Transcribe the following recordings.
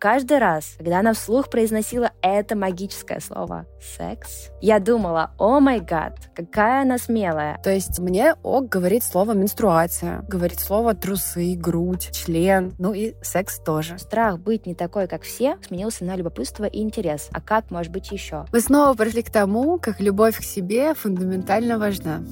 Каждый раз, когда она вслух произносила это магическое слово «секс», я думала, о май гад, какая она смелая. То есть мне ок говорит слово «менструация», говорит слово «трусы», «грудь», «член», ну и секс тоже. Страх быть не такой, как все, сменился на любопытство и интерес. А как может быть еще? Мы снова пришли к тому, как любовь к себе фундаментально важна.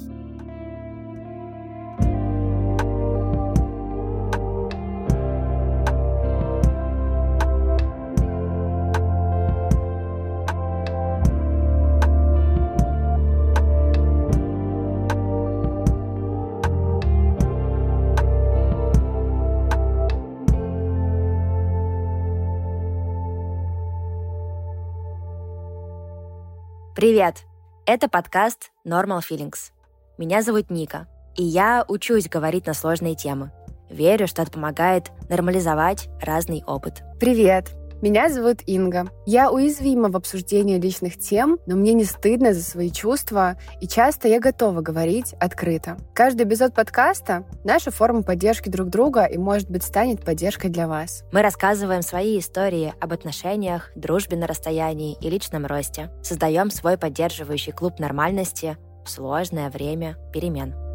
Привет! Это подкаст Normal Feelings. Меня зовут Ника, и я учусь говорить на сложные темы. Верю, что это помогает нормализовать разный опыт. Привет! Меня зовут Инга. Я уязвима в обсуждении личных тем, но мне не стыдно за свои чувства, и часто я готова говорить открыто. Каждый эпизод подкаста — наша форма поддержки друг друга и, может быть, станет поддержкой для вас. Мы рассказываем свои истории об отношениях, дружбе на расстоянии и личном росте. Создаем свой поддерживающий клуб нормальности в сложное время перемен.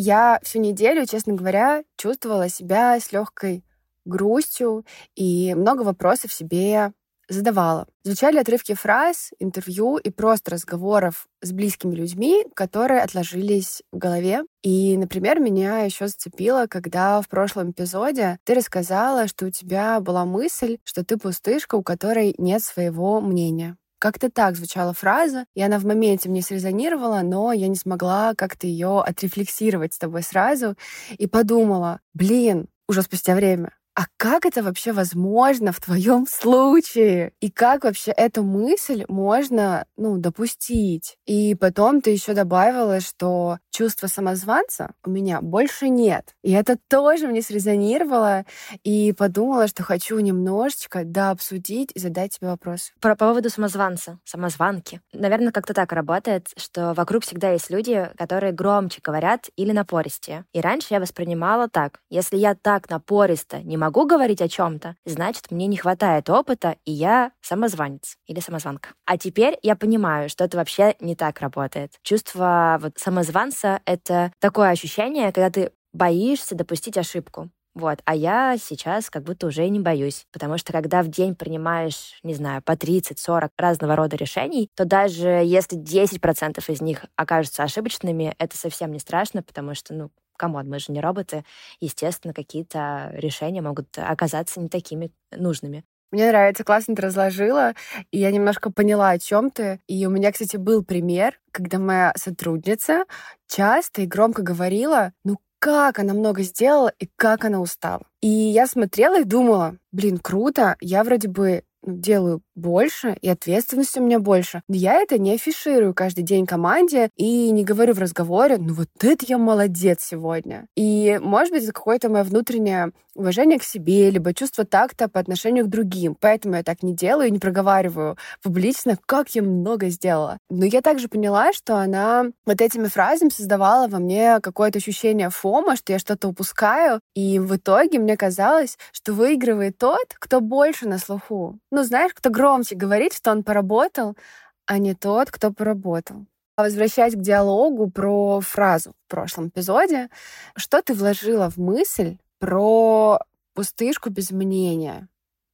Я всю неделю, честно говоря, чувствовала себя с легкой грустью и много вопросов себе задавала. Звучали отрывки фраз, интервью и просто разговоров с близкими людьми, которые отложились в голове. И, например, меня еще зацепило, когда в прошлом эпизоде ты рассказала, что у тебя была мысль, что ты пустышка, у которой нет своего мнения. Как-то так звучала фраза, и она в моменте мне срезонировала, но я не смогла как-то ее отрефлексировать с тобой сразу и подумала, блин, уже спустя время, а как это вообще возможно в твоем случае? И как вообще эту мысль можно, ну, допустить? И потом ты еще добавила, что чувства самозванца у меня больше нет. И это тоже мне срезонировало, и подумала, что хочу немножечко, да, обсудить и задать тебе вопрос. Про по поводу самозванца, самозванки. Наверное, как-то так работает, что вокруг всегда есть люди, которые громче говорят или напористее. И раньше я воспринимала так. Если я так напористо не могу говорить о чем-то, значит, мне не хватает опыта, и я самозванец или самозванка. А теперь я понимаю, что это вообще не так работает. Чувство вот самозванца — это такое ощущение, когда ты боишься допустить ошибку. Вот. А я сейчас как будто уже не боюсь. Потому что когда в день принимаешь, не знаю, по 30-40 разного рода решений, то даже если 10% из них окажутся ошибочными, это совсем не страшно, потому что, ну, come on, мы же не роботы. Естественно, какие-то решения могут оказаться не такими нужными. Мне нравится, классно ты разложила, и я немножко поняла, о чем ты. И у меня, кстати, был пример, когда моя сотрудница часто и громко говорила, ну как она много сделала и как она устала. И я смотрела и думала, блин, круто, я вроде бы ну, делаю больше, и ответственности у меня больше. Я это не афиширую каждый день команде и не говорю в разговоре, ну вот это я молодец сегодня. И, может быть, это какое-то мое внутреннее уважение к себе, либо чувство такта по отношению к другим. Поэтому я так не делаю и не проговариваю публично, как я много сделала. Но я также поняла, что она вот этими фразами создавала во мне какое-то ощущение фома, что я что-то упускаю. И в итоге мне казалось, что выигрывает тот, кто больше на слуху. Ну, знаешь, кто громче громче говорить, что он поработал, а не тот, кто поработал. Возвращаясь к диалогу про фразу в прошлом эпизоде, что ты вложила в мысль про пустышку без мнения?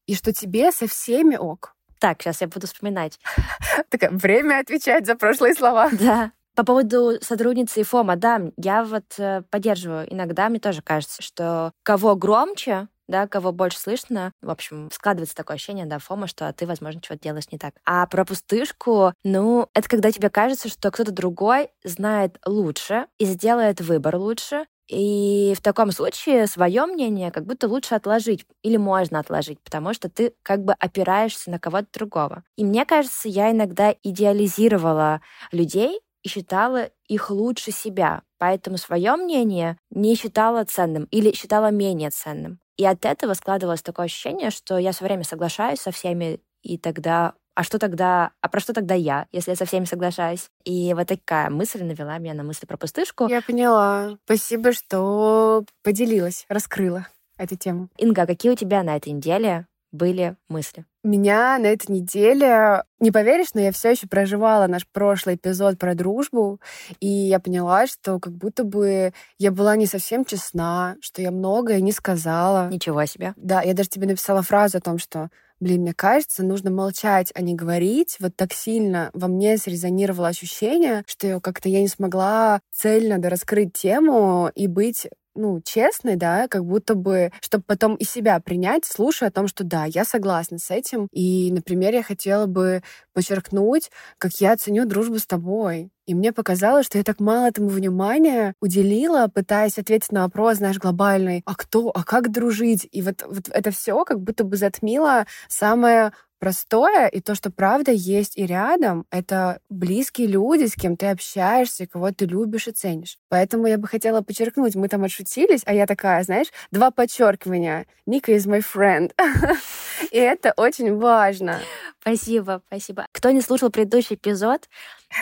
И что тебе со всеми ок? Так, сейчас я буду вспоминать. Такое время отвечать за прошлые слова. Да. По поводу сотрудницы и ФОМа, да, я вот э, поддерживаю. Иногда мне тоже кажется, что кого громче, да, кого больше слышно. В общем, складывается такое ощущение, да, фома, что ты, возможно, чего-то делаешь не так. А про пустышку, ну, это когда тебе кажется, что кто-то другой знает лучше и сделает выбор лучше, и в таком случае свое мнение как будто лучше отложить или можно отложить, потому что ты как бы опираешься на кого-то другого. И мне кажется, я иногда идеализировала людей и считала их лучше себя, поэтому свое мнение не считала ценным или считала менее ценным. И от этого складывалось такое ощущение, что я все время соглашаюсь со всеми, и тогда а что тогда, а про что тогда я, если я со всеми соглашаюсь? И вот такая мысль навела меня на мысль про пустышку. Я поняла. Спасибо, что поделилась, раскрыла эту тему. Инга, какие у тебя на этой неделе были мысли? Меня на этой неделе, не поверишь, но я все еще проживала наш прошлый эпизод про дружбу, и я поняла, что как будто бы я была не совсем честна, что я многое не сказала. Ничего себе. Да, я даже тебе написала фразу о том, что блин, мне кажется, нужно молчать, а не говорить. Вот так сильно во мне срезонировало ощущение, что как-то я не смогла цельно раскрыть тему и быть ну, честной, да, как будто бы, чтобы потом и себя принять, слушая о том, что да, я согласна с этим. И, например, я хотела бы подчеркнуть, как я ценю дружбу с тобой. И мне показалось, что я так мало этому внимания уделила, пытаясь ответить на вопрос, знаешь, глобальный, а кто, а как дружить? И вот, вот это все как будто бы затмило самое простое, и то, что правда есть и рядом, это близкие люди, с кем ты общаешься, кого ты любишь и ценишь. Поэтому я бы хотела подчеркнуть, мы там отшутились, а я такая, знаешь, два подчеркивания. Ника is my friend. И это очень важно. Спасибо, спасибо. Кто не слушал предыдущий эпизод,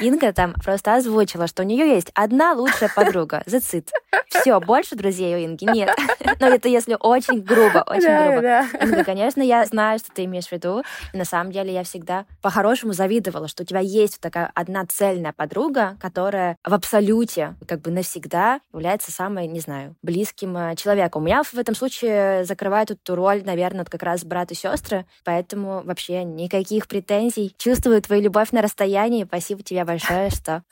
Инга там просто озвучила, что у нее есть одна лучшая подруга, Зацит. Все, больше друзей у Инги нет. Но это если очень грубо, очень да, грубо. Да. Инга, конечно, я знаю, что ты имеешь в виду. И на самом деле я всегда по-хорошему завидовала, что у тебя есть такая одна цельная подруга, которая в абсолюте как бы навсегда является самой, не знаю, близким э, человеком. У меня в этом случае закрывает эту роль, наверное, как раз брат и сестры, поэтому вообще никаких претензий. Чувствую твою любовь на расстоянии. Спасибо тебе большое, что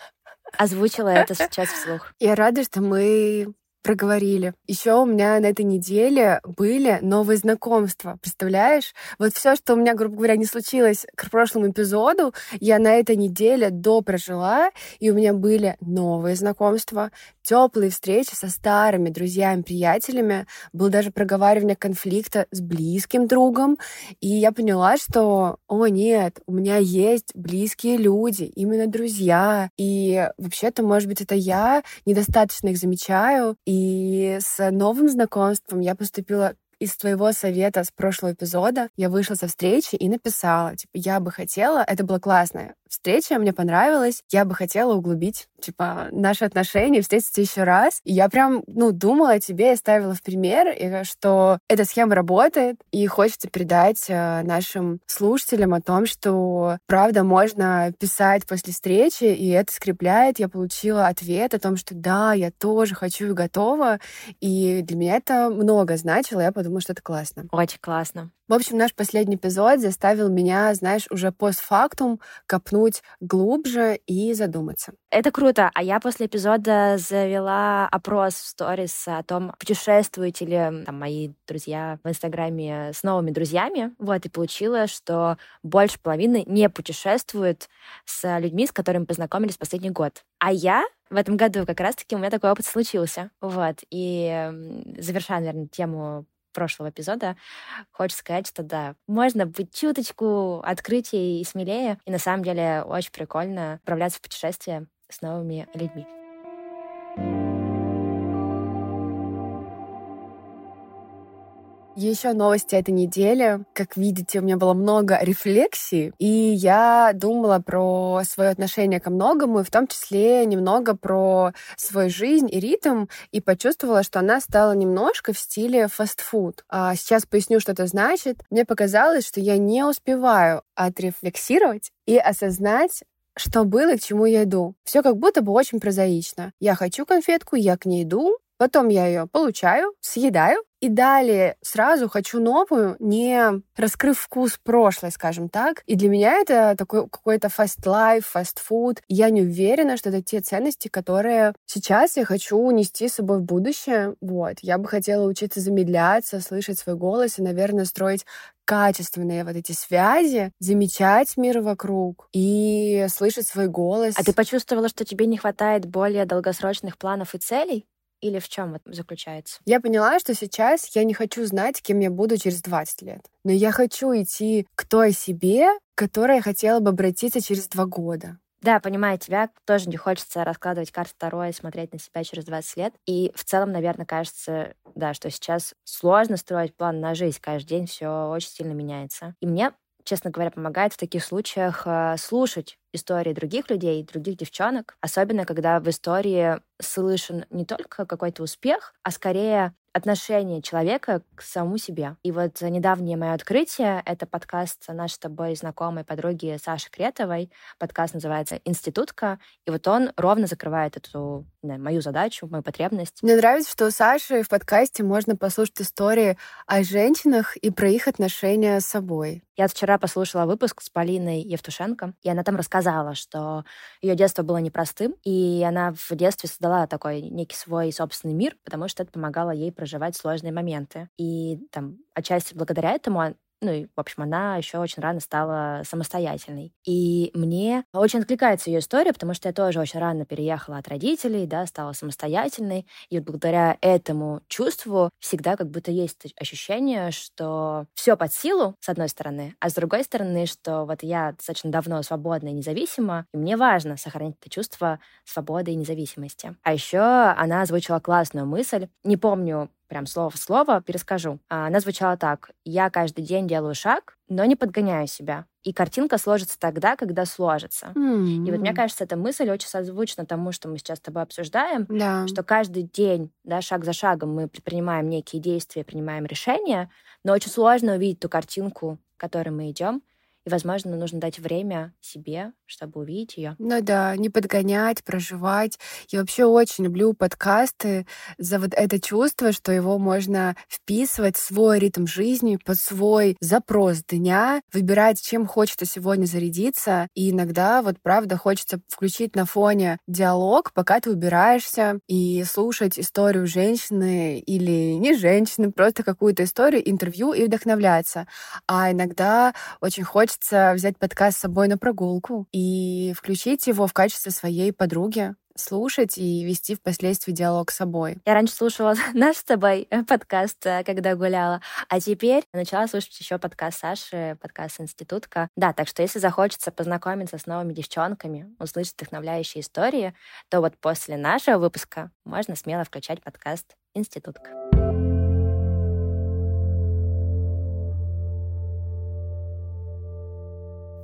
озвучила это сейчас вслух. Я рада, что мы проговорили. Еще у меня на этой неделе были новые знакомства. Представляешь? Вот все, что у меня, грубо говоря, не случилось к прошлому эпизоду, я на этой неделе до прожила, и у меня были новые знакомства, теплые встречи со старыми друзьями, приятелями. Было даже проговаривание конфликта с близким другом. И я поняла, что, о нет, у меня есть близкие люди, именно друзья. И вообще-то, может быть, это я недостаточно их замечаю. И с новым знакомством я поступила из твоего совета с прошлого эпизода. Я вышла со встречи и написала, типа, я бы хотела, это было классно, встреча, мне понравилась, я бы хотела углубить, типа, наши отношения, встретиться еще раз. И я прям, ну, думала о тебе и ставила в пример, что эта схема работает, и хочется передать э, нашим слушателям о том, что, правда, можно писать после встречи, и это скрепляет. Я получила ответ о том, что да, я тоже хочу и готова, и для меня это много значило, я подумала, что это классно. Очень классно. В общем, наш последний эпизод заставил меня, знаешь, уже постфактум копнуть глубже и задуматься. Это круто. А я после эпизода завела опрос в сторис о том, путешествуют ли там, мои друзья в Инстаграме с новыми друзьями. Вот, и получила, что больше половины не путешествуют с людьми, с которыми познакомились последний год. А я в этом году как раз-таки у меня такой опыт случился. Вот. И завершая, наверное, тему прошлого эпизода, хочется сказать, что да, можно быть чуточку открытие и смелее, и на самом деле очень прикольно отправляться в путешествие с новыми людьми. Еще новости этой недели. Как видите, у меня было много рефлексий, и я думала про свое отношение ко многому, и в том числе немного про свою жизнь и ритм, и почувствовала, что она стала немножко в стиле фастфуд. А сейчас поясню, что это значит. Мне показалось, что я не успеваю отрефлексировать и осознать, что было и к чему я иду. Все как будто бы очень прозаично. Я хочу конфетку, я к ней иду, Потом я ее получаю, съедаю, и далее сразу хочу новую, не раскрыв вкус прошлой, скажем так. И для меня это такой какой-то fast life, fast food. Я не уверена, что это те ценности, которые сейчас я хочу унести с собой в будущее. Вот. Я бы хотела учиться замедляться, слышать свой голос и, наверное, строить качественные вот эти связи, замечать мир вокруг и слышать свой голос. А ты почувствовала, что тебе не хватает более долгосрочных планов и целей? Или в чем это заключается? Я поняла, что сейчас я не хочу знать, кем я буду через 20 лет. Но я хочу идти к той себе, к которой я хотела бы обратиться через два года. Да, понимаю тебя, тоже не хочется раскладывать карты второе и смотреть на себя через 20 лет. И в целом, наверное, кажется, да, что сейчас сложно строить план на жизнь. Каждый день все очень сильно меняется. И мне честно говоря, помогает в таких случаях э, слушать истории других людей, других девчонок, особенно когда в истории слышен не только какой-то успех, а скорее отношение человека к самому себе. И вот недавнее мое открытие — это подкаст нашей с тобой знакомой подруги Саши Кретовой. Подкаст называется «Институтка», и вот он ровно закрывает эту да, мою задачу, мою потребность. Мне нравится, что у Саши в подкасте можно послушать истории о женщинах и про их отношения с собой. Я вчера послушала выпуск с Полиной Евтушенко, и она там рассказала, что ее детство было непростым, и она в детстве создала такой некий свой собственный мир, потому что это помогало ей проживать сложные моменты. И там отчасти благодаря этому ну и, в общем, она еще очень рано стала самостоятельной. И мне очень откликается ее история, потому что я тоже очень рано переехала от родителей, да, стала самостоятельной. И вот благодаря этому чувству всегда как будто есть ощущение, что все под силу, с одной стороны, а с другой стороны, что вот я достаточно давно свободна и независима, и мне важно сохранить это чувство свободы и независимости. А еще она озвучила классную мысль. Не помню, прям слово в слово перескажу. А, она звучала так. «Я каждый день делаю шаг, но не подгоняю себя. И картинка сложится тогда, когда сложится. Mm-hmm. И вот мне кажется, эта мысль очень созвучна тому, что мы сейчас с тобой обсуждаем, да. что каждый день, да, шаг за шагом мы предпринимаем некие действия, принимаем решения, но очень сложно увидеть ту картинку, к которой мы идем, и, возможно, нужно дать время себе, чтобы увидеть ее. Ну да, не подгонять, проживать. Я вообще очень люблю подкасты за вот это чувство, что его можно вписывать в свой ритм жизни, под свой запрос дня, выбирать, чем хочется сегодня зарядиться. И иногда вот правда хочется включить на фоне диалог, пока ты убираешься, и слушать историю женщины или не женщины, просто какую-то историю, интервью и вдохновляться. А иногда очень хочется хочется взять подкаст с собой на прогулку и включить его в качестве своей подруги, слушать и вести впоследствии диалог с собой. Я раньше слушала наш с тобой э, подкаст, э, когда гуляла, а теперь начала слушать еще подкаст Саши, подкаст «Институтка». Да, так что если захочется познакомиться с новыми девчонками, услышать вдохновляющие истории, то вот после нашего выпуска можно смело включать подкаст «Институтка».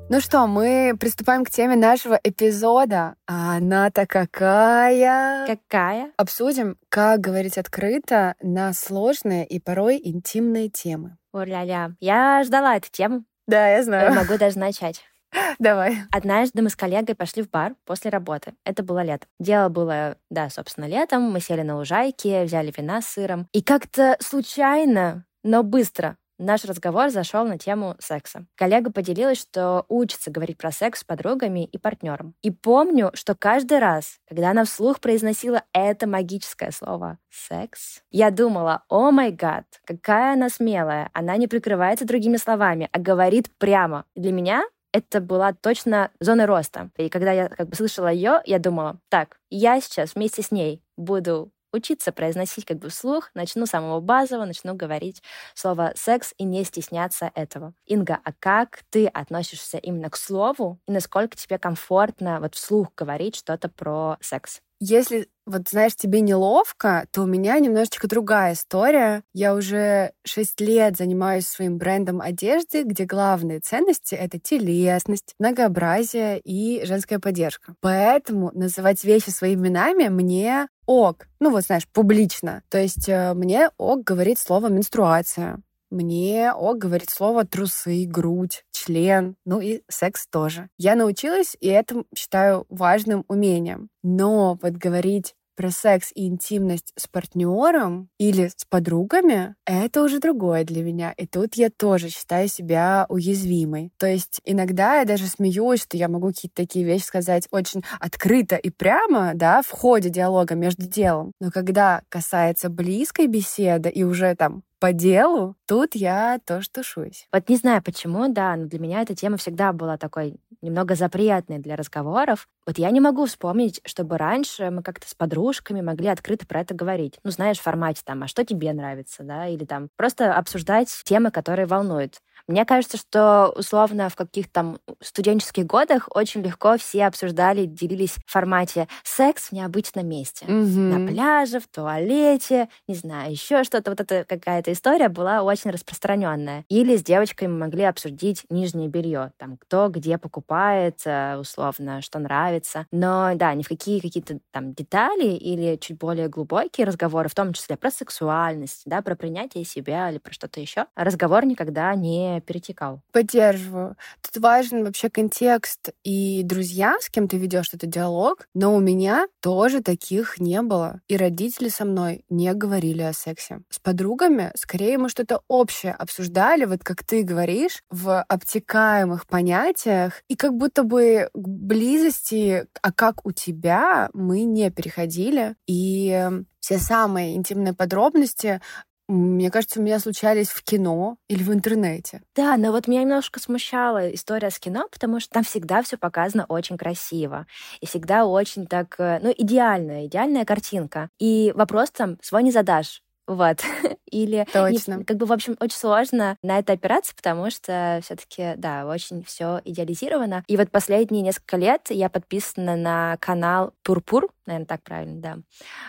Ну что, мы приступаем к теме нашего эпизода. А она-то какая? Какая? Обсудим, как говорить открыто на сложные и порой интимные темы. О-ля-ля. Я ждала эту тему. Да, я знаю. Я могу даже начать. Давай. Однажды мы с коллегой пошли в бар после работы. Это было лето. Дело было, да, собственно, летом. Мы сели на лужайке, взяли вина с сыром. И как-то случайно, но быстро Наш разговор зашел на тему секса. Коллега поделилась, что учится говорить про секс с подругами и партнером. И помню, что каждый раз, когда она вслух произносила это магическое слово «секс», я думала, о май гад, какая она смелая. Она не прикрывается другими словами, а говорит прямо. Для меня это была точно зона роста. И когда я как бы слышала ее, я думала, так, я сейчас вместе с ней буду учиться произносить как бы вслух, начну с самого базового, начну говорить слово «секс» и не стесняться этого. Инга, а как ты относишься именно к слову и насколько тебе комфортно вот вслух говорить что-то про секс? Если, вот знаешь, тебе неловко, то у меня немножечко другая история. Я уже шесть лет занимаюсь своим брендом одежды, где главные ценности — это телесность, многообразие и женская поддержка. Поэтому называть вещи своими именами мне ок. Ну вот, знаешь, публично. То есть э, мне ок говорит слово «менструация». Мне ок говорит слово «трусы», «грудь», «член», ну и секс тоже. Я научилась, и это считаю важным умением. Но вот говорить про секс и интимность с партнером или с подругами, это уже другое для меня. И тут я тоже считаю себя уязвимой. То есть иногда я даже смеюсь, что я могу какие-то такие вещи сказать очень открыто и прямо, да, в ходе диалога между делом. Но когда касается близкой беседы и уже там по делу, тут я тоже тушусь. Вот не знаю почему, да, но для меня эта тема всегда была такой немного запретной для разговоров. Вот я не могу вспомнить, чтобы раньше мы как-то с подружками могли открыто про это говорить. Ну, знаешь, в формате там, а что тебе нравится, да, или там просто обсуждать темы, которые волнуют. Мне кажется, что условно в каких-то там студенческих годах очень легко все обсуждали, делились в формате секс в необычном месте. Mm-hmm. На пляже, в туалете, не знаю, еще что-то. Вот это какая-то эта история была очень распространенная. Или с девочкой мы могли обсудить нижнее белье, там, кто где покупает, э, условно, что нравится. Но, да, ни в какие какие-то там детали или чуть более глубокие разговоры, в том числе про сексуальность, да, про принятие себя или про что-то еще, разговор никогда не перетекал. Поддерживаю. Тут важен вообще контекст и друзья, с кем ты ведешь этот диалог, но у меня тоже таких не было. И родители со мной не говорили о сексе. С подругами скорее мы что-то общее обсуждали, вот как ты говоришь, в обтекаемых понятиях, и как будто бы к близости, а как у тебя, мы не переходили. И все самые интимные подробности мне кажется, у меня случались в кино или в интернете. Да, но вот меня немножко смущала история с кино, потому что там всегда все показано очень красиво. И всегда очень так, э, ну, идеально, идеальная картинка. И вопрос там свой не задашь. Вот. Или Точно. Не, как бы, в общем, очень сложно на это опираться, потому что все-таки, да, очень все идеализировано. И вот последние несколько лет я подписана на канал Пурпур, наверное, так правильно, да,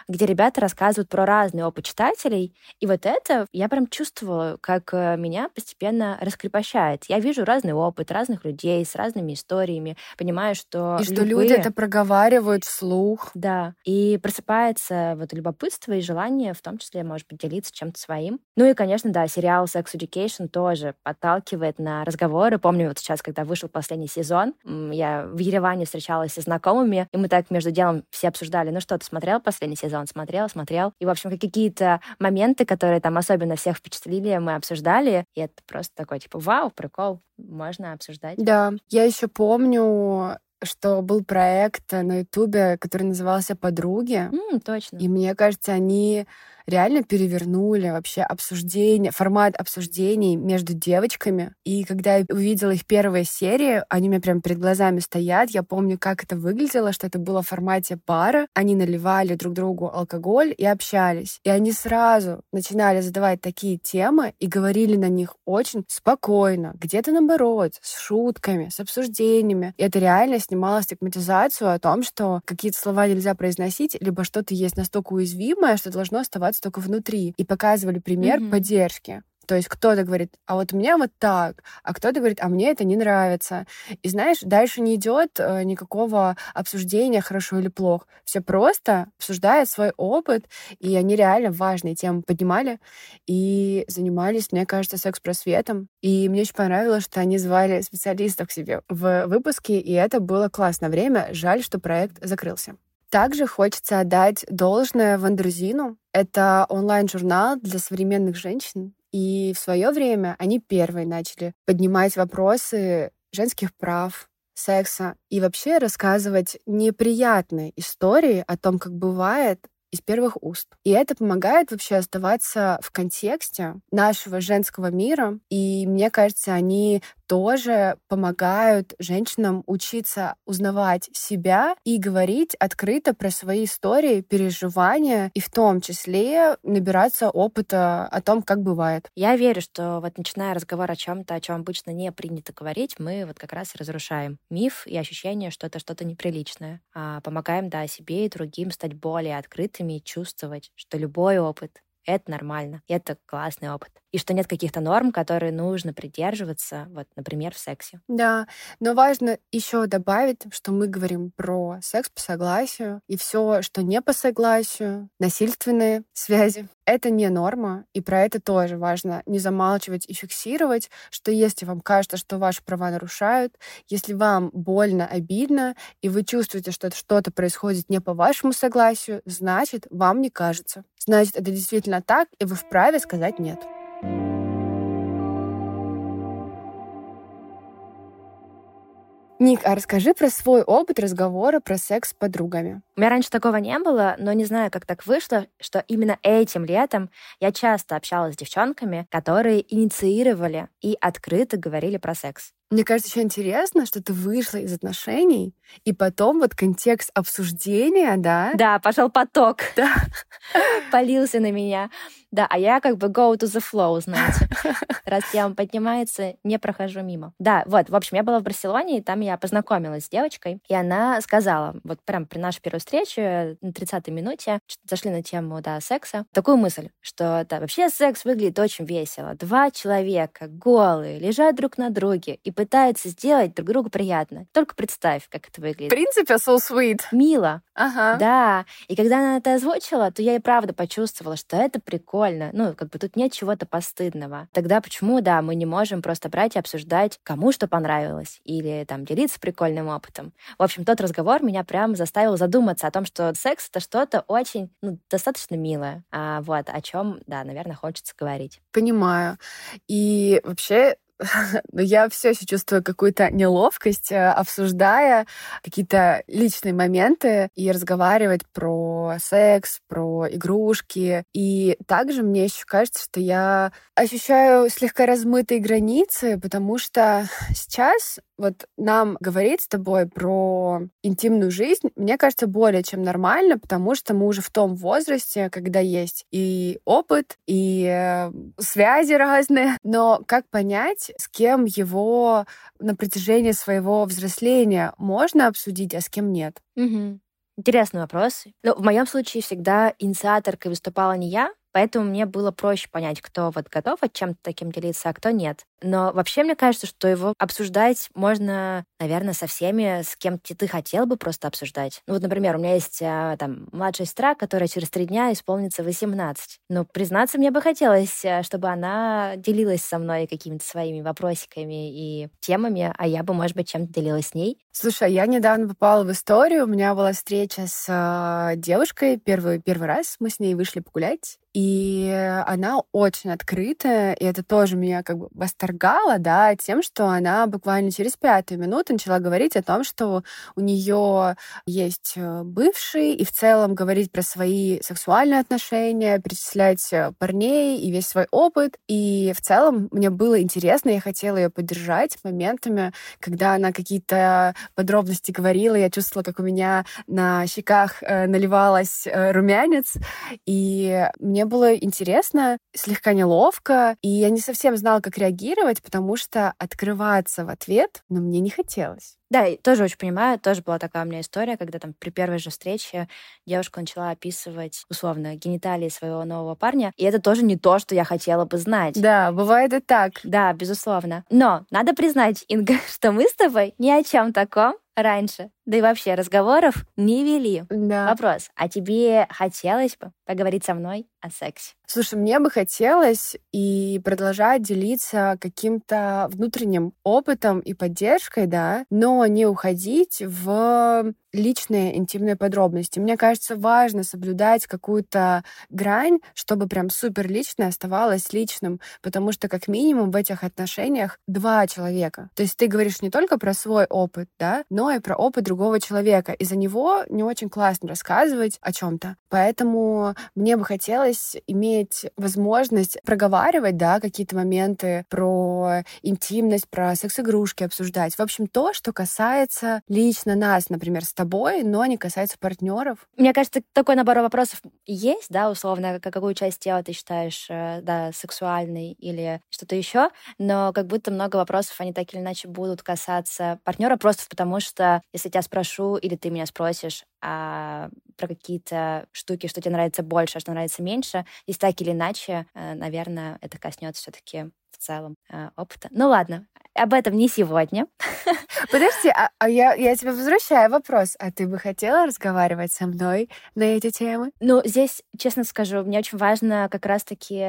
где ребята рассказывают про разный опыт читателей. И вот это я прям чувствую, как э, меня постепенно раскрепощает. Я вижу разный опыт разных людей с разными историями, понимаю, что И что любые... люди это проговаривают вслух. Да. И просыпается вот любопытство и желание, в том числе, может поделиться чем-то своим. Ну и, конечно, да, сериал Sex Education тоже подталкивает на разговоры. Помню вот сейчас, когда вышел последний сезон, я в Ереване встречалась со знакомыми, и мы так между делом все обсуждали, ну что, ты смотрел последний сезон? Смотрел, смотрел. И, в общем, какие-то моменты, которые там особенно всех впечатлили, мы обсуждали, и это просто такой, типа, вау, прикол, можно обсуждать. Да, я еще помню что был проект на Ютубе, который назывался «Подруги». Mm, точно. И мне кажется, они реально перевернули вообще обсуждение, формат обсуждений между девочками. И когда я увидела их первые серии, они у меня прям перед глазами стоят. Я помню, как это выглядело, что это было в формате пара. Они наливали друг другу алкоголь и общались. И они сразу начинали задавать такие темы и говорили на них очень спокойно, где-то наоборот, с шутками, с обсуждениями. И это реально снимало стигматизацию о том, что какие-то слова нельзя произносить, либо что-то есть настолько уязвимое, что должно оставаться оставаться только внутри. И показывали пример mm-hmm. поддержки. То есть кто-то говорит, а вот у меня вот так, а кто-то говорит, а мне это не нравится. И знаешь, дальше не идет э, никакого обсуждения, хорошо или плохо. Все просто обсуждают свой опыт, и они реально важные темы поднимали и занимались, мне кажется, секс-просветом. И мне очень понравилось, что они звали специалистов к себе в выпуске, и это было классное время. Жаль, что проект закрылся. Также хочется отдать должное Вандрузину. Это онлайн-журнал для современных женщин. И в свое время они первые начали поднимать вопросы женских прав, секса и вообще рассказывать неприятные истории о том, как бывает из первых уст. И это помогает вообще оставаться в контексте нашего женского мира. И мне кажется, они тоже помогают женщинам учиться узнавать себя и говорить открыто про свои истории, переживания, и в том числе набираться опыта о том, как бывает. Я верю, что вот начиная разговор о чем-то, о чем обычно не принято говорить, мы вот как раз разрушаем миф и ощущение, что это что-то неприличное. А помогаем, да, себе и другим стать более открытыми и чувствовать, что любой опыт это нормально, это классный опыт. И что нет каких-то норм, которые нужно придерживаться, вот, например, в сексе. Да, но важно еще добавить, что мы говорим про секс по согласию, и все, что не по согласию, насильственные связи, это не норма, и про это тоже важно не замалчивать и фиксировать, что если вам кажется, что ваши права нарушают, если вам больно, обидно, и вы чувствуете, что что-то происходит не по вашему согласию, значит, вам не кажется. Значит, это действительно так, и вы вправе сказать «нет». Ник, а расскажи про свой опыт разговора про секс с подругами. У меня раньше такого не было, но не знаю, как так вышло, что именно этим летом я часто общалась с девчонками, которые инициировали и открыто говорили про секс. Мне кажется, еще интересно, что ты вышла из отношений, и потом вот контекст обсуждения, да? Да, пошел поток. Да. Полился на меня. Да, а я как бы go to the flow, знаете. Раз тема поднимается, не прохожу мимо. Да, вот, в общем, я была в Барселоне, и там я познакомилась с девочкой, и она сказала, вот прям при нашей первой встрече, на 30-й минуте, зашли на тему, да, секса, такую мысль, что, да, вообще секс выглядит очень весело. Два человека голые, лежат друг на друге и пытаются сделать друг другу приятно. Только представь, как это выглядит. В принципе, so sweet. Мило. Ага. Да. И когда она это озвучила, то я и правда почувствовала, что это прикольно. Ну, как бы тут нет чего-то постыдного. Тогда почему, да, мы не можем просто брать и обсуждать, кому что понравилось, или там делиться прикольным опытом. В общем, тот разговор меня прям заставил задуматься о том, что секс — это что-то очень, ну, достаточно милое. А вот о чем, да, наверное, хочется говорить. Понимаю. И вообще я все еще чувствую какую-то неловкость, э, обсуждая какие-то личные моменты и разговаривать про секс, про игрушки. И также мне еще кажется, что я ощущаю слегка размытые границы, потому что сейчас вот нам говорить с тобой про интимную жизнь, мне кажется, более чем нормально, потому что мы уже в том возрасте, когда есть и опыт, и э, связи разные. Но как понять, с кем его на протяжении своего взросления можно обсудить, а с кем нет? Угу. Интересный вопрос. Ну, в моем случае всегда инициаторкой выступала не я, Поэтому мне было проще понять, кто вот готов от чем-то таким делиться, а кто нет. Но вообще мне кажется, что его обсуждать можно, наверное, со всеми, с кем ты хотел бы просто обсуждать. Ну вот, например, у меня есть а, там младшая сестра, которая через три дня исполнится 18. Но признаться, мне бы хотелось, а, чтобы она делилась со мной какими-то своими вопросиками и темами, а я бы, может быть, чем-то делилась с ней. Слушай, я недавно попала в историю. У меня была встреча с э, девушкой. Первый, первый раз мы с ней вышли погулять. И она очень открытая, и это тоже меня как бы восторгало, да, тем, что она буквально через пятую минуту начала говорить о том, что у нее есть э, бывший, и в целом говорить про свои сексуальные отношения, перечислять э, парней и весь свой опыт. И в целом мне было интересно, я хотела ее поддержать моментами, когда она какие-то подробности говорила, я чувствовала, как у меня на щеках э, наливалась румянец, и мне было интересно, слегка неловко, и я не совсем знала, как реагировать, потому что открываться в ответ, но ну, мне не хотелось. Да, и тоже очень понимаю, тоже была такая у меня история, когда там при первой же встрече девушка начала описывать, условно, гениталии своего нового парня, и это тоже не то, что я хотела бы знать. Да, бывает и так. Да, безусловно. Но надо признать, Инга, что мы с тобой ни о чем таком раньше, да и вообще разговоров не вели. Да. Вопрос, а тебе хотелось бы поговорить со мной о сексе? Слушай, мне бы хотелось и продолжать делиться каким-то внутренним опытом и поддержкой, да, но не уходить в личные интимные подробности. Мне кажется, важно соблюдать какую-то грань, чтобы прям супер личное оставалось личным, потому что как минимум в этих отношениях два человека. То есть ты говоришь не только про свой опыт, да, но и про опыт другого человека. И за него не очень классно рассказывать о чем-то. Поэтому мне бы хотелось иметь возможность проговаривать, да, какие-то моменты про интимность, про секс-игрушки обсуждать. В общем, то, что касается лично нас, например, с тобой, но не касается партнеров. Мне кажется, такой набор вопросов есть, да, условно, какую часть тела ты считаешь, э, да, сексуальной или что-то еще, но как будто много вопросов, они так или иначе будут касаться партнера просто потому, что если тебя спрошу или ты меня спросишь, а про какие-то штуки, что тебе нравится больше, а что нравится меньше, и так или иначе, э, наверное, это коснется все-таки в целом э, опыта. Ну ладно, об этом не сегодня. Подожди, а, а я, я тебе возвращаю вопрос. А ты бы хотела разговаривать со мной на эти темы? Ну, здесь, честно скажу, мне очень важно как раз-таки,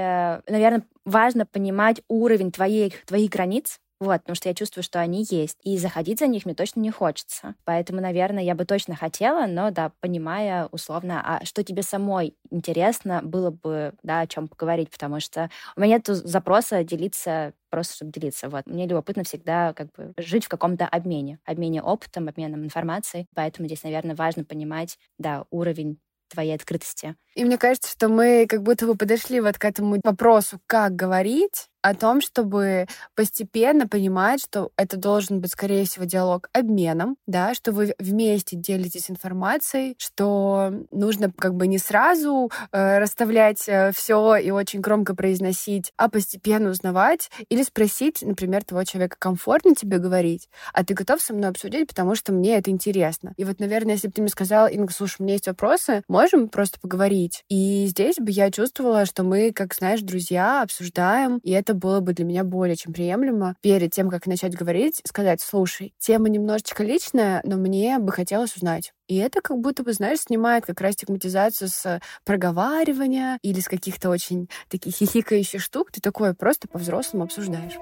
наверное, важно понимать уровень твоих, твоих границ, вот, потому что я чувствую, что они есть. И заходить за них мне точно не хочется. Поэтому, наверное, я бы точно хотела, но, да, понимая условно, а что тебе самой интересно было бы, да, о чем поговорить, потому что у меня нет запроса делиться просто чтобы делиться. Вот. Мне любопытно всегда как бы жить в каком-то обмене, обмене опытом, обменом информацией. Поэтому здесь, наверное, важно понимать, да, уровень твоей открытости. И мне кажется, что мы как будто бы подошли вот к этому вопросу, как говорить, о том, чтобы постепенно понимать, что это должен быть, скорее всего, диалог обменом, да, что вы вместе делитесь информацией, что нужно как бы не сразу э, расставлять э, все и очень громко произносить, а постепенно узнавать или спросить, например, того человека, комфортно тебе говорить, а ты готов со мной обсудить, потому что мне это интересно. И вот, наверное, если бы ты мне сказала, Инга, слушай, у меня есть вопросы, можем просто поговорить? И здесь бы я чувствовала, что мы, как знаешь, друзья, обсуждаем, и это было бы для меня более чем приемлемо. Перед тем, как начать говорить, сказать, слушай, тема немножечко личная, но мне бы хотелось узнать. И это как будто бы, знаешь, снимает как раз стигматизацию с проговаривания или с каких-то очень таких хихикающих штук. Ты такое просто по-взрослому обсуждаешь.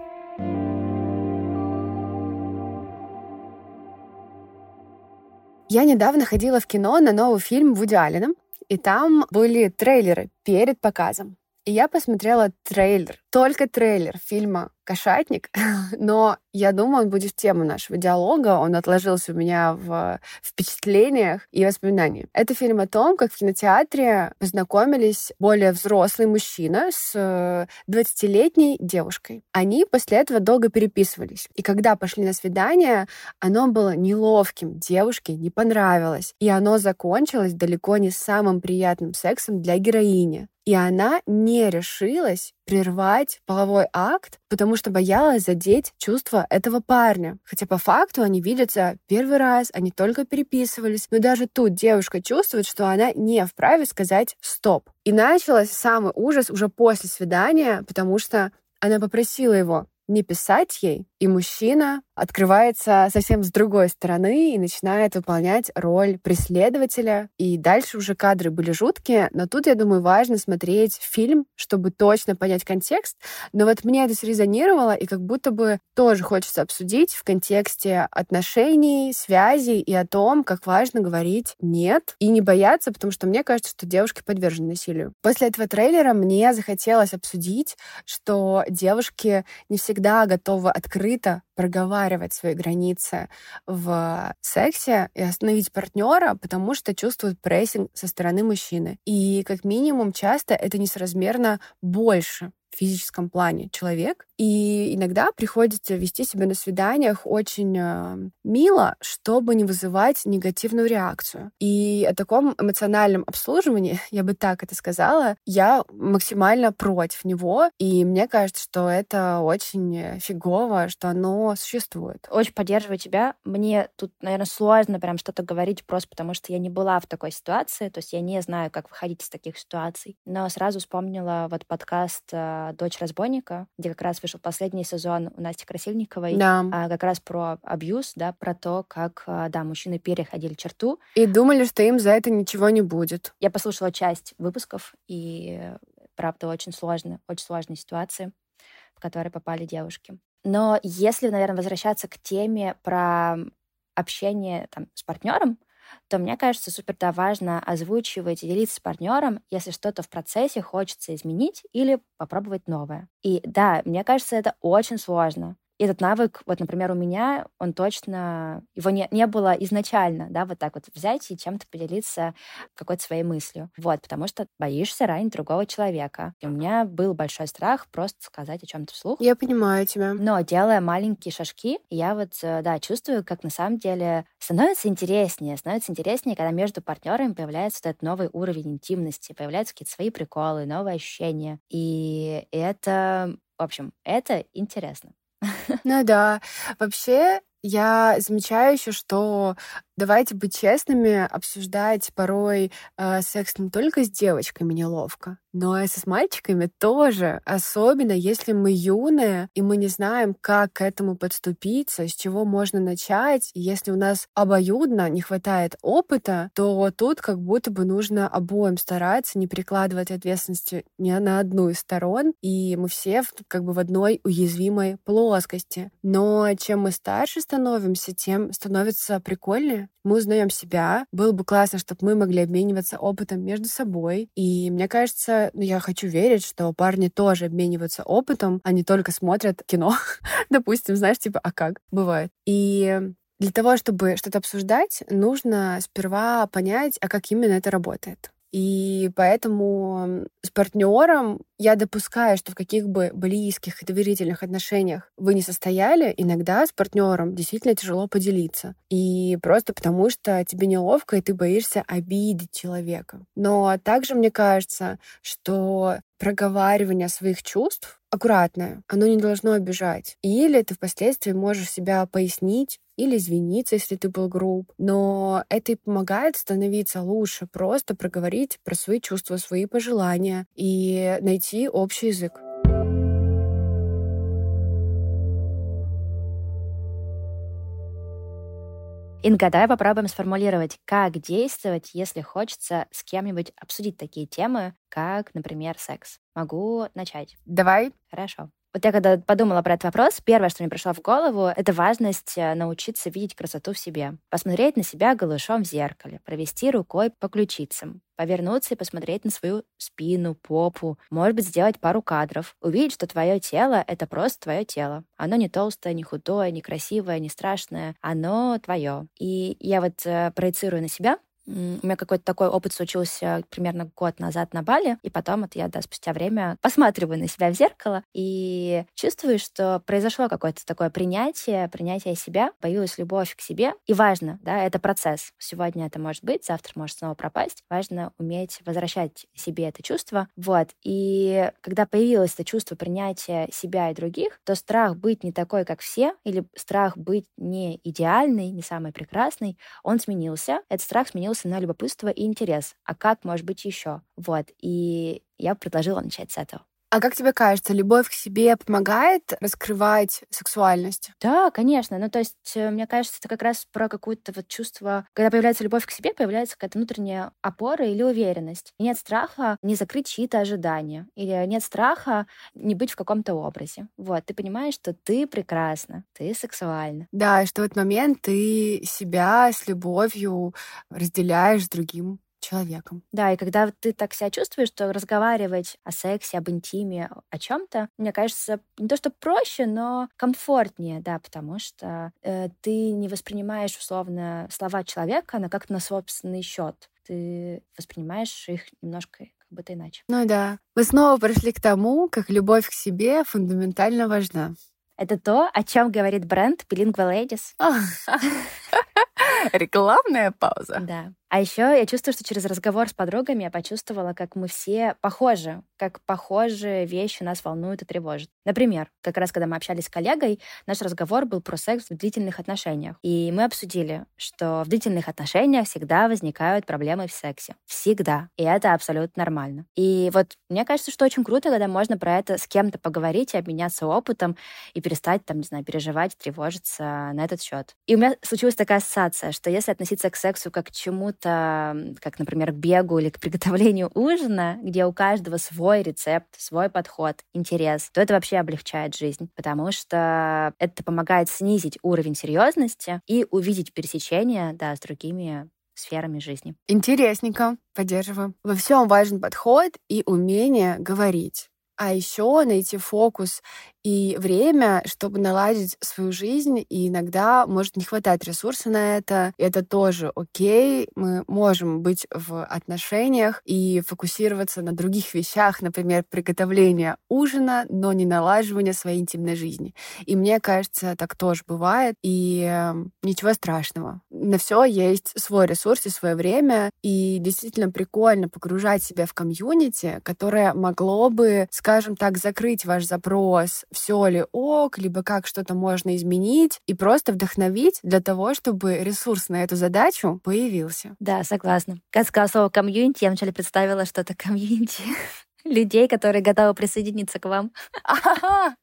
Я недавно ходила в кино на новый фильм Вуди Алленом, и там были трейлеры перед показом. И я посмотрела трейлер, только трейлер фильма «Кошатник», но я думаю, он будет в тему нашего диалога, он отложился у меня в впечатлениях и воспоминаниях. Это фильм о том, как в кинотеатре познакомились более взрослый мужчина с 20-летней девушкой. Они после этого долго переписывались. И когда пошли на свидание, оно было неловким, девушке не понравилось. И оно закончилось далеко не самым приятным сексом для героини. И она не решилась прервать половой акт, потому что боялась задеть чувства этого парня. Хотя по факту они видятся первый раз, они только переписывались. Но даже тут девушка чувствует, что она не вправе сказать «стоп». И началось самый ужас уже после свидания, потому что она попросила его не писать ей, и мужчина открывается совсем с другой стороны и начинает выполнять роль преследователя. И дальше уже кадры были жуткие, но тут, я думаю, важно смотреть фильм, чтобы точно понять контекст. Но вот мне это срезонировало, и как будто бы тоже хочется обсудить в контексте отношений, связей и о том, как важно говорить «нет» и не бояться, потому что мне кажется, что девушки подвержены насилию. После этого трейлера мне захотелось обсудить, что девушки не всегда готовы открыто проговаривать свои границы в сексе и остановить партнера, потому что чувствуют прессинг со стороны мужчины. И как минимум часто это несоразмерно больше в физическом плане человек, и иногда приходится вести себя на свиданиях очень э, мило, чтобы не вызывать негативную реакцию. И о таком эмоциональном обслуживании, я бы так это сказала, я максимально против него. И мне кажется, что это очень фигово, что оно существует. Очень поддерживаю тебя. Мне тут, наверное, сложно прям что-то говорить, просто потому что я не была в такой ситуации, то есть я не знаю, как выходить из таких ситуаций. Но сразу вспомнила вот подкаст э, «Дочь разбойника», где как раз вышел последний сезон у Насти Красильниковой, да. а, как раз про абьюз, да, про то, как, а, да, мужчины переходили черту. И думали, что им за это ничего не будет. Я послушала часть выпусков, и, правда, очень сложно, очень сложные ситуации, в которые попали девушки. Но если, наверное, возвращаться к теме про общение там, с партнером, то мне кажется, супер да, важно озвучивать и делиться с партнером, если что-то в процессе хочется изменить или попробовать новое. И да, мне кажется, это очень сложно. И этот навык, вот, например, у меня, он точно, его не, не было изначально, да, вот так вот взять и чем-то поделиться какой-то своей мыслью. Вот, потому что боишься ранить другого человека. И у меня был большой страх просто сказать о чем-то вслух. Я понимаю тебя. Но делая маленькие шажки, я вот, э, да, чувствую, как на самом деле становится интереснее, становится интереснее, когда между партнерами появляется вот этот новый уровень интимности, появляются какие-то свои приколы, новые ощущения. И это, в общем, это интересно. Ну да. Вообще, я замечаю еще, что давайте быть честными, обсуждать порой э, секс не только с девочками неловко, но и с мальчиками тоже. Особенно если мы юные, и мы не знаем, как к этому подступиться, с чего можно начать. Если у нас обоюдно не хватает опыта, то тут как будто бы нужно обоим стараться, не прикладывать ответственности ни на одну из сторон. И мы все как бы в одной уязвимой плоскости. Но чем мы старше становимся, тем становится прикольнее. Мы узнаем себя. Было бы классно, чтобы мы могли обмениваться опытом между собой. И мне кажется, ну, я хочу верить, что парни тоже обмениваются опытом, а не только смотрят кино. Допустим, знаешь, типа, а как? Бывает. И для того, чтобы что-то обсуждать, нужно сперва понять, а как именно это работает. И поэтому с партнером я допускаю, что в каких бы близких и доверительных отношениях вы не состояли, иногда с партнером действительно тяжело поделиться. И просто потому, что тебе неловко, и ты боишься обидеть человека. Но также мне кажется, что проговаривание своих чувств аккуратное, оно не должно обижать. Или ты впоследствии можешь себя пояснить, или извиниться, если ты был груб. Но это и помогает становиться лучше, просто проговорить про свои чувства, свои пожелания и найти общий язык. Инга, давай попробуем сформулировать, как действовать, если хочется с кем-нибудь обсудить такие темы, как, например, секс. Могу начать? Давай. Хорошо. Вот я когда подумала про этот вопрос, первое, что мне пришло в голову, это важность э, научиться видеть красоту в себе. Посмотреть на себя голышом в зеркале, провести рукой по ключицам, повернуться и посмотреть на свою спину, попу, может быть, сделать пару кадров, увидеть, что твое тело — это просто твое тело. Оно не толстое, не худое, не красивое, не страшное, оно твое. И я вот э, проецирую на себя, у меня какой-то такой опыт случился примерно год назад на Бали, и потом вот я, да, спустя время посматриваю на себя в зеркало и чувствую, что произошло какое-то такое принятие, принятие себя, появилась любовь к себе. И важно, да, это процесс. Сегодня это может быть, завтра может снова пропасть. Важно уметь возвращать себе это чувство. Вот. И когда появилось это чувство принятия себя и других, то страх быть не такой, как все, или страх быть не идеальный, не самый прекрасный, он сменился. Этот страх сменился наткнулся на любопытство и интерес. А как может быть еще? Вот. И я предложила начать с этого. А как тебе кажется, любовь к себе помогает раскрывать сексуальность? Да, конечно. Ну, то есть, э, мне кажется, это как раз про какое-то вот чувство, когда появляется любовь к себе, появляется какая-то внутренняя опора или уверенность. И нет страха не закрыть чьи-то ожидания. Или нет страха не быть в каком-то образе. Вот, ты понимаешь, что ты прекрасна, ты сексуальна. Да, и что в этот момент ты себя с любовью разделяешь с другим человеком. Да, и когда ты так себя чувствуешь, что разговаривать о сексе, об интиме, о чем-то, мне кажется, не то что проще, но комфортнее, да, потому что э, ты не воспринимаешь условно слова человека на как-то на собственный счет. Ты воспринимаешь их немножко как будто иначе. Ну да. Мы снова пришли к тому, как любовь к себе фундаментально важна. Это то, о чем говорит бренд Bilingual Ladies. Рекламная пауза. Да. А еще я чувствую, что через разговор с подругами я почувствовала, как мы все похожи, как похожие вещи нас волнуют и тревожат. Например, как раз когда мы общались с коллегой, наш разговор был про секс в длительных отношениях. И мы обсудили, что в длительных отношениях всегда возникают проблемы в сексе. Всегда. И это абсолютно нормально. И вот мне кажется, что очень круто, когда можно про это с кем-то поговорить и обменяться опытом и перестать, там, не знаю, переживать, тревожиться на этот счет. И у меня случилась такая ассоциация, что если относиться к сексу как к чему-то, как, например, к бегу или к приготовлению ужина, где у каждого свой рецепт, свой подход, интерес, то это вообще облегчает жизнь, потому что это помогает снизить уровень серьезности и увидеть пересечения да, с другими сферами жизни. Интересненько, поддерживаю. Во всем важен подход и умение говорить. А еще найти фокус и время, чтобы наладить свою жизнь, и иногда может не хватать ресурса на это. И это тоже окей. Мы можем быть в отношениях и фокусироваться на других вещах, например, приготовление ужина, но не налаживание своей интимной жизни. И мне кажется, так тоже бывает, и эм, ничего страшного. На все есть свой ресурс и свое время, и действительно прикольно погружать себя в комьюнити, которое могло бы, скажем так, закрыть ваш запрос все ли ок, либо как что-то можно изменить, и просто вдохновить для того, чтобы ресурс на эту задачу появился. Да, согласна. Как сказала слово комьюнити, я вначале представила, что это комьюнити людей, которые готовы присоединиться к вам.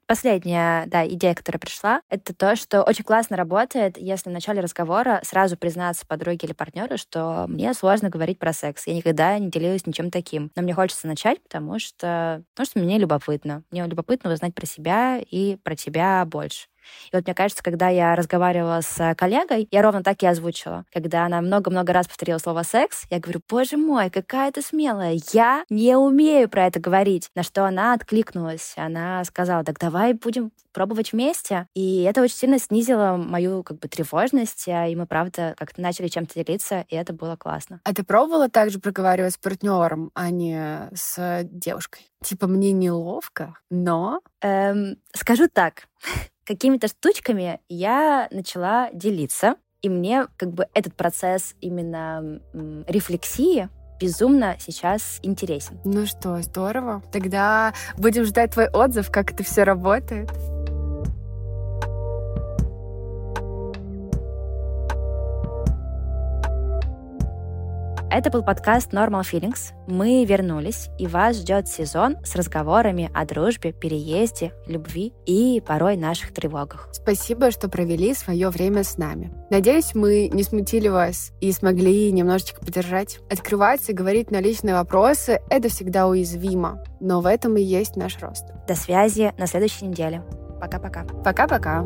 Последняя, да, идея, которая пришла, это то, что очень классно работает, если в начале разговора сразу признаться подруге или партнеру, что мне сложно говорить про секс. Я никогда не делилась ничем таким. Но мне хочется начать, потому что, потому что мне любопытно. Мне любопытно узнать про себя и про тебя больше. И вот мне кажется, когда я разговаривала с коллегой, я ровно так и озвучила. Когда она много-много раз повторила слово «секс», я говорю, боже мой, какая ты смелая, я не умею про это говорить. На что она откликнулась. Она сказала, так давай будем пробовать вместе. И это очень сильно снизило мою как бы тревожность, а, и мы, правда, как-то начали чем-то делиться, и это было классно. А ты пробовала также проговаривать с партнером, а не с девушкой? Типа, мне неловко, но... Эм, скажу так, какими-то штучками я начала делиться, и мне как бы этот процесс именно рефлексии безумно сейчас интересен. Ну что, здорово. Тогда будем ждать твой отзыв, как это все работает. Это был подкаст Normal Feelings. Мы вернулись, и вас ждет сезон с разговорами о дружбе, переезде, любви и порой наших тревогах. Спасибо, что провели свое время с нами. Надеюсь, мы не смутили вас и смогли немножечко поддержать. Открываться и говорить на личные вопросы — это всегда уязвимо, но в этом и есть наш рост. До связи на следующей неделе. Пока-пока. Пока-пока.